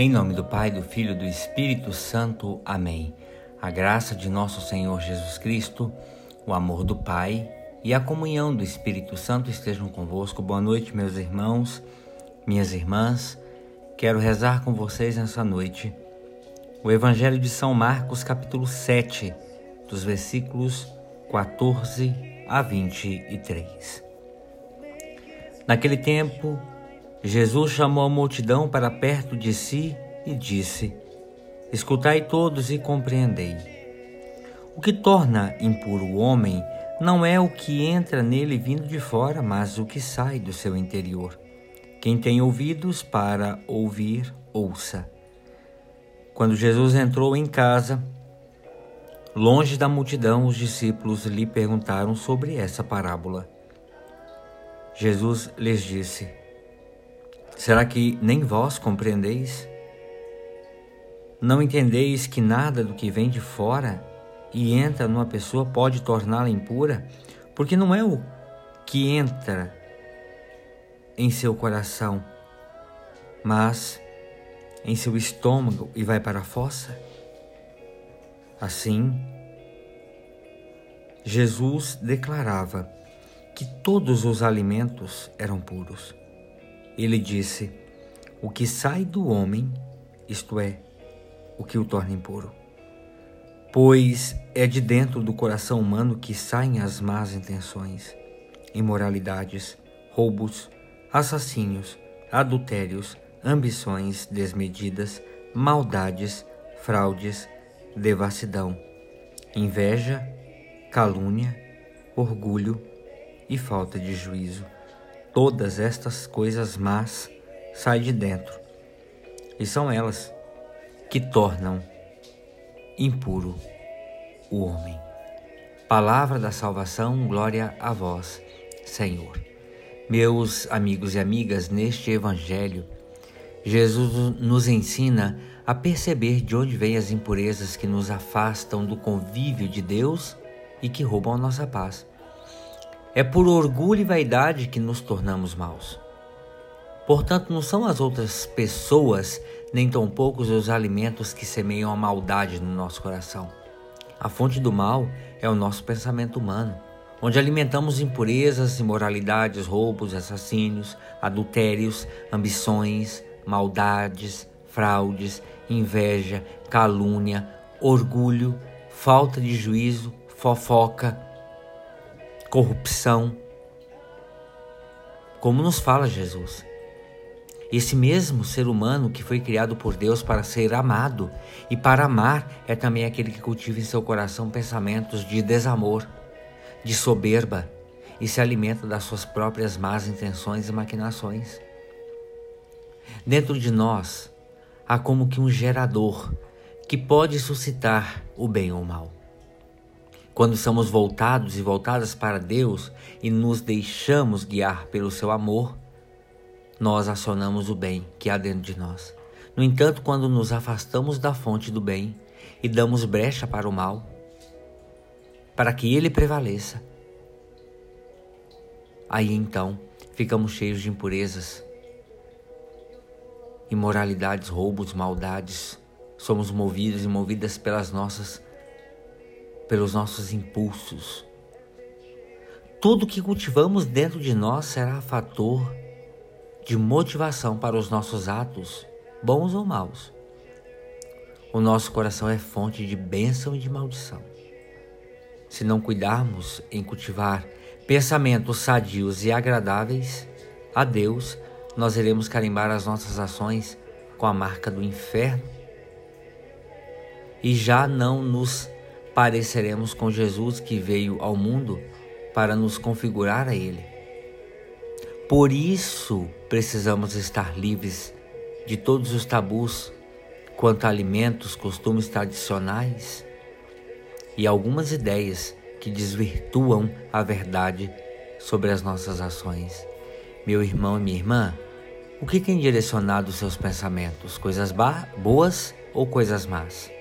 Em nome do Pai, do Filho e do Espírito Santo. Amém. A graça de nosso Senhor Jesus Cristo, o amor do Pai e a comunhão do Espírito Santo estejam convosco. Boa noite, meus irmãos, minhas irmãs. Quero rezar com vocês nessa noite o Evangelho de São Marcos, capítulo 7, dos versículos 14 a 23. Naquele tempo, Jesus chamou a multidão para perto de si e disse: Escutai todos e compreendei. O que torna impuro o homem não é o que entra nele vindo de fora, mas o que sai do seu interior. Quem tem ouvidos para ouvir, ouça. Quando Jesus entrou em casa, longe da multidão, os discípulos lhe perguntaram sobre essa parábola. Jesus lhes disse: Será que nem vós compreendeis? Não entendeis que nada do que vem de fora e entra numa pessoa pode torná-la impura? Porque não é o que entra em seu coração, mas em seu estômago e vai para a fossa? Assim, Jesus declarava que todos os alimentos eram puros. Ele disse: O que sai do homem, isto é, o que o torna impuro. Pois é de dentro do coração humano que saem as más intenções, imoralidades, roubos, assassínios, adultérios, ambições desmedidas, maldades, fraudes, devassidão, inveja, calúnia, orgulho e falta de juízo todas estas coisas más saem de dentro, e são elas que tornam impuro o homem. Palavra da salvação, glória a vós, Senhor. Meus amigos e amigas, neste Evangelho, Jesus nos ensina a perceber de onde vêm as impurezas que nos afastam do convívio de Deus e que roubam a nossa paz. É por orgulho e vaidade que nos tornamos maus. Portanto, não são as outras pessoas, nem tampouco os alimentos que semeiam a maldade no nosso coração. A fonte do mal é o nosso pensamento humano, onde alimentamos impurezas, imoralidades, roubos, assassínios, adultérios, ambições, maldades, fraudes, inveja, calúnia, orgulho, falta de juízo, fofoca, corrupção. Como nos fala Jesus. Esse mesmo ser humano que foi criado por Deus para ser amado e para amar é também aquele que cultiva em seu coração pensamentos de desamor, de soberba e se alimenta das suas próprias más intenções e maquinações. Dentro de nós há como que um gerador que pode suscitar o bem ou o mal. Quando somos voltados e voltadas para Deus e nos deixamos guiar pelo seu amor, nós acionamos o bem que há dentro de nós. No entanto, quando nos afastamos da fonte do bem e damos brecha para o mal, para que ele prevaleça, aí então ficamos cheios de impurezas, imoralidades, roubos, maldades. Somos movidos e movidas pelas nossas pelos nossos impulsos. Tudo que cultivamos dentro de nós será fator de motivação para os nossos atos, bons ou maus. O nosso coração é fonte de bênção e de maldição. Se não cuidarmos em cultivar pensamentos sadios e agradáveis a Deus, nós iremos carimbar as nossas ações com a marca do inferno e já não nos pareceremos com Jesus que veio ao mundo para nos configurar a Ele. Por isso precisamos estar livres de todos os tabus quanto a alimentos, costumes tradicionais e algumas ideias que desvirtuam a verdade sobre as nossas ações. Meu irmão e minha irmã, o que tem direcionado seus pensamentos? Coisas boas ou coisas más?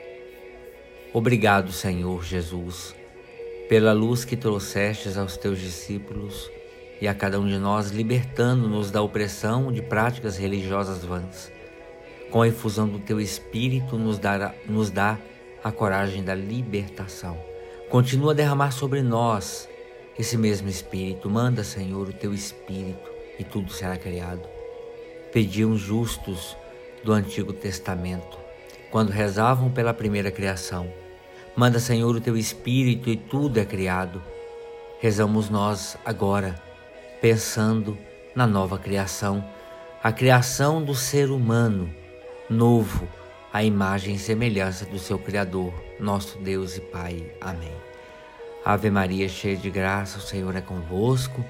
Obrigado, Senhor Jesus, pela luz que trouxestes aos teus discípulos e a cada um de nós, libertando-nos da opressão de práticas religiosas vãs. com a efusão do teu Espírito, nos dá, nos dá a coragem da libertação. Continua a derramar sobre nós esse mesmo Espírito. Manda, Senhor, o teu Espírito e tudo será criado. Pediam justos do Antigo Testamento, quando rezavam pela primeira criação. Manda, Senhor, o teu Espírito e tudo é criado. Rezamos nós agora, pensando na nova criação, a criação do ser humano novo, a imagem e semelhança do seu Criador, nosso Deus e Pai. Amém. Ave Maria, cheia de graça, o Senhor é convosco.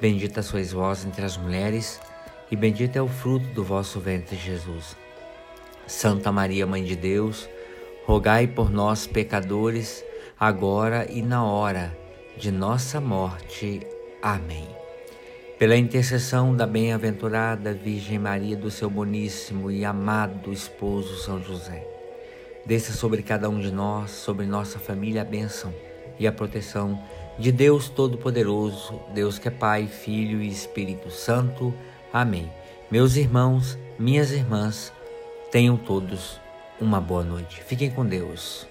Bendita sois vós entre as mulheres, e bendito é o fruto do vosso ventre, Jesus. Santa Maria, Mãe de Deus, rogai por nós, pecadores, agora e na hora de nossa morte. Amém. Pela intercessão da bem-aventurada Virgem Maria, do seu boníssimo e amado esposo São José, desça sobre cada um de nós, sobre nossa família, a bênção e a proteção de Deus Todo-Poderoso, Deus que é Pai, Filho e Espírito Santo. Amém. Meus irmãos, minhas irmãs, tenham todos uma boa noite. Fiquem com Deus.